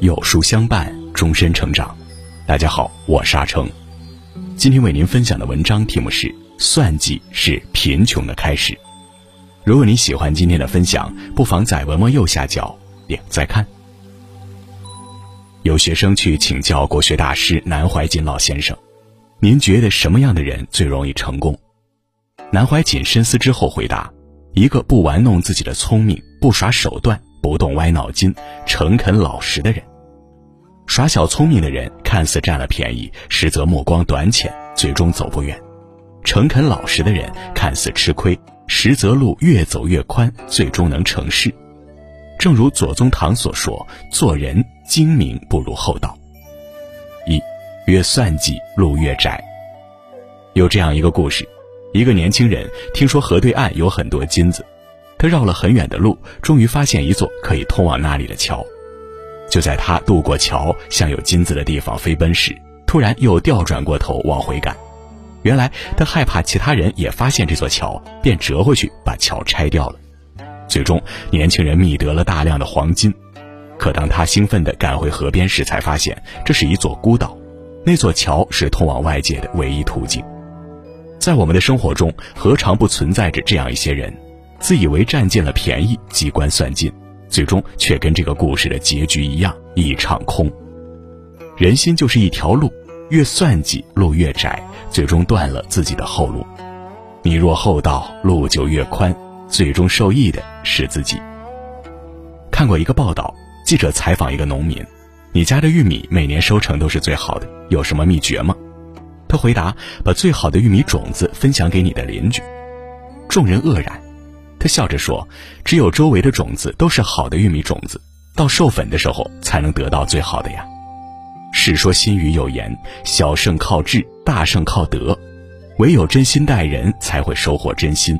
有书相伴，终身成长。大家好，我是阿成。今天为您分享的文章题目是《算计是贫穷的开始》。如果你喜欢今天的分享，不妨在文末右下角点再看。有学生去请教国学大师南怀瑾老先生：“您觉得什么样的人最容易成功？”南怀瑾深思之后回答：“一个不玩弄自己的聪明，不耍手段，不动歪脑筋，诚恳老实的人。耍小聪明的人，看似占了便宜，实则目光短浅，最终走不远；诚恳老实的人，看似吃亏，实则路越走越宽，最终能成事。正如左宗棠所说：‘做人精明不如厚道。’一，越算计路越窄。有这样一个故事。”一个年轻人听说河对岸有很多金子，他绕了很远的路，终于发现一座可以通往那里的桥。就在他渡过桥，向有金子的地方飞奔时，突然又调转过头往回赶。原来他害怕其他人也发现这座桥，便折回去把桥拆掉了。最终，年轻人觅得了大量的黄金。可当他兴奋地赶回河边时，才发现这是一座孤岛，那座桥是通往外界的唯一途径。在我们的生活中，何尝不存在着这样一些人，自以为占尽了便宜，机关算尽，最终却跟这个故事的结局一样一场空。人心就是一条路，越算计路越窄，最终断了自己的后路。你若厚道，路就越宽，最终受益的是自己。看过一个报道，记者采访一个农民：“你家的玉米每年收成都是最好的，有什么秘诀吗？”他回答：“把最好的玉米种子分享给你的邻居。”众人愕然。他笑着说：“只有周围的种子都是好的玉米种子，到授粉的时候才能得到最好的呀。”《世说新语》有言：“小胜靠智，大胜靠德。唯有真心待人，才会收获真心；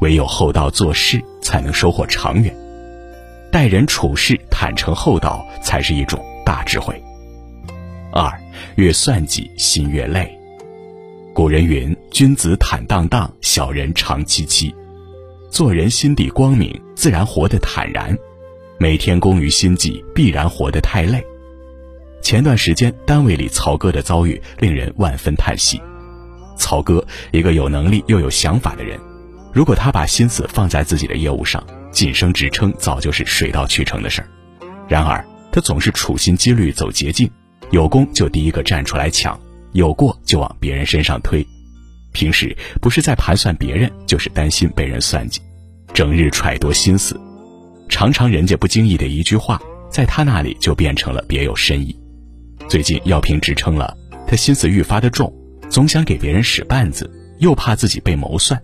唯有厚道做事，才能收获长远。待人处事坦诚厚道，才是一种大智慧。”二，越算计心越累。古人云：“君子坦荡荡，小人长戚戚。”做人心底光明，自然活得坦然；每天工于心计，必然活得太累。前段时间，单位里曹哥的遭遇令人万分叹息。曹哥，一个有能力又有想法的人，如果他把心思放在自己的业务上，晋升职称早就是水到渠成的事儿。然而，他总是处心积虑走捷径，有功就第一个站出来抢。有过就往别人身上推，平时不是在盘算别人，就是担心被人算计，整日揣度心思，常常人家不经意的一句话，在他那里就变成了别有深意。最近要评职称了，他心思愈发的重，总想给别人使绊子，又怕自己被谋算，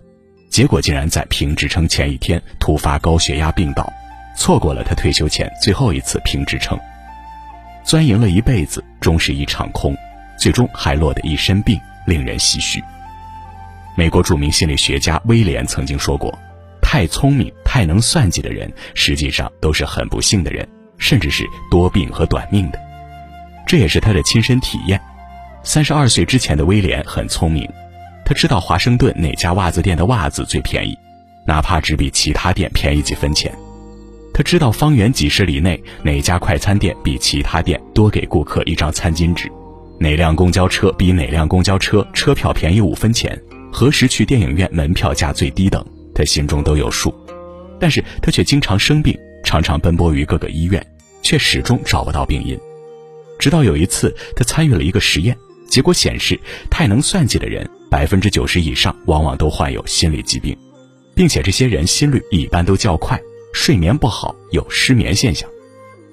结果竟然在评职称前一天突发高血压病倒，错过了他退休前最后一次评职称，钻营了一辈子，终是一场空。最终还落得一身病，令人唏嘘。美国著名心理学家威廉曾经说过：“太聪明、太能算计的人，实际上都是很不幸的人，甚至是多病和短命的。”这也是他的亲身体验。三十二岁之前的威廉很聪明，他知道华盛顿哪家袜子店的袜子最便宜，哪怕只比其他店便宜几分钱；他知道方圆几十里内哪家快餐店比其他店多给顾客一张餐巾纸。哪辆公交车比哪辆公交车车票便宜五分钱？何时去电影院门票价最低等？他心中都有数，但是他却经常生病，常常奔波于各个医院，却始终找不到病因。直到有一次，他参与了一个实验，结果显示，太能算计的人，百分之九十以上往往都患有心理疾病，并且这些人心率一般都较快，睡眠不好，有失眠现象，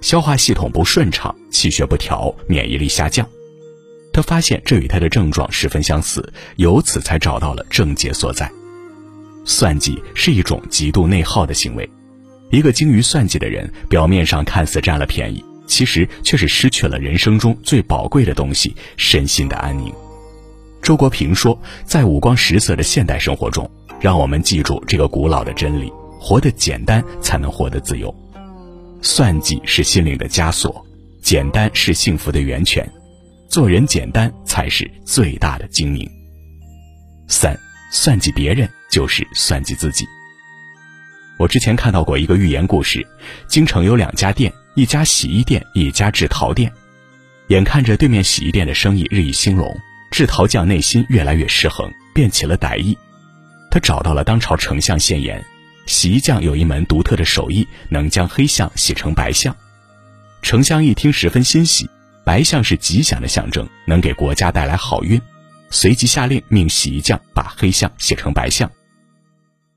消化系统不顺畅，气血不调，免疫力下降。他发现这与他的症状十分相似，由此才找到了症结所在。算计是一种极度内耗的行为，一个精于算计的人，表面上看似占了便宜，其实却是失去了人生中最宝贵的东西——身心的安宁。周国平说，在五光十色的现代生活中，让我们记住这个古老的真理：活得简单，才能活得自由。算计是心灵的枷锁，简单是幸福的源泉。做人简单才是最大的精明。三，算计别人就是算计自己。我之前看到过一个寓言故事，京城有两家店，一家洗衣店，一家制陶店。眼看着对面洗衣店的生意日益兴隆，制陶匠内心越来越失衡，便起了歹意。他找到了当朝丞相献言，洗衣匠有一门独特的手艺，能将黑象洗成白象。丞相一听十分欣喜，白象是吉祥的象征，能给国家带来好运，随即下令命洗衣匠把黑象写成白象。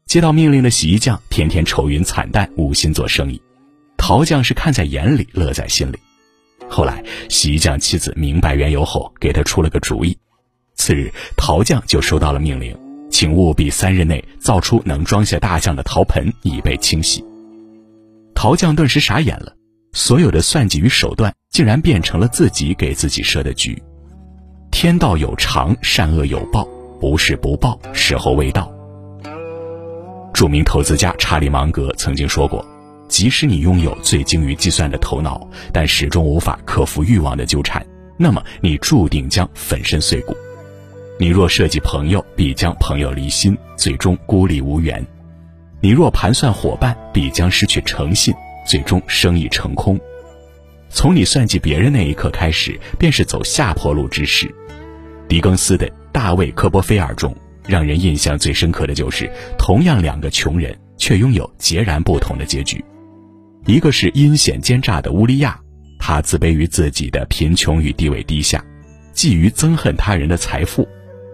接到命令的洗衣匠天天愁云惨淡，无心做生意。陶匠是看在眼里，乐在心里。后来，洗衣匠妻子明白缘由后，给他出了个主意。次日，陶匠就收到了命令，请务必三日内造出能装下大象的陶盆，以备清洗。陶匠顿时傻眼了，所有的算计与手段，竟然变成了自己给自己设的局。天道有常，善恶有报，不是不报，时候未到。著名投资家查理芒格曾经说过：“即使你拥有最精于计算的头脑，但始终无法克服欲望的纠缠，那么你注定将粉身碎骨。你若设计朋友，必将朋友离心，最终孤立无援；你若盘算伙伴，必将失去诚信，最终生意成空。从你算计别人那一刻开始，便是走下坡路之时。”狄更斯的《大卫·科波菲尔》中。让人印象最深刻的就是，同样两个穷人，却拥有截然不同的结局。一个是阴险奸诈的乌利亚，他自卑于自己的贫穷与地位低下，觊觎憎恨他人的财富，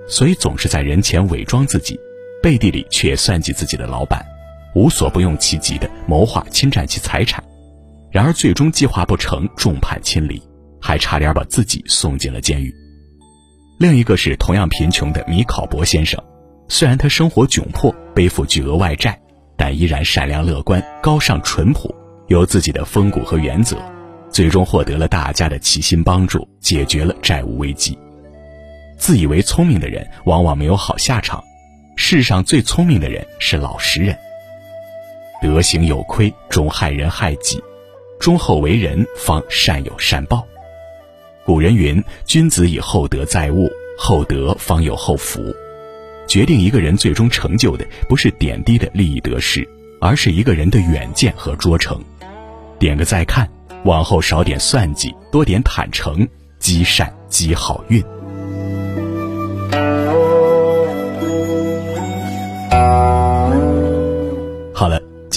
所以总是在人前伪装自己，背地里却算计自己的老板，无所不用其极的谋划侵占其财产。然而最终计划不成，众叛亲离，还差点把自己送进了监狱。另一个是同样贫穷的米考伯先生，虽然他生活窘迫，背负巨额外债，但依然善良乐观、高尚淳朴，有自己的风骨和原则，最终获得了大家的齐心帮助，解决了债务危机。自以为聪明的人往往没有好下场，世上最聪明的人是老实人。德行有亏，终害人害己；忠厚为人，方善有善报。古人云：“君子以厚德载物，厚德方有厚福。”决定一个人最终成就的，不是点滴的利益得失，而是一个人的远见和卓成。点个再看，往后少点算计，多点坦诚，积善积好运。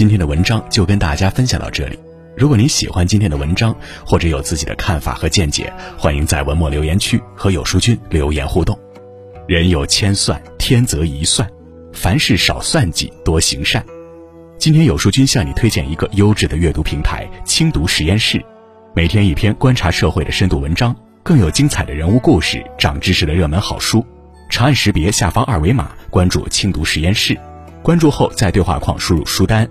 今天的文章就跟大家分享到这里。如果您喜欢今天的文章，或者有自己的看法和见解，欢迎在文末留言区和有书君留言互动。人有千算，天则一算，凡事少算计，多行善。今天有书君向你推荐一个优质的阅读平台——轻读实验室，每天一篇观察社会的深度文章，更有精彩的人物故事、长知识的热门好书。长按识别下方二维码，关注轻读实验室。关注后，在对话框输入书单。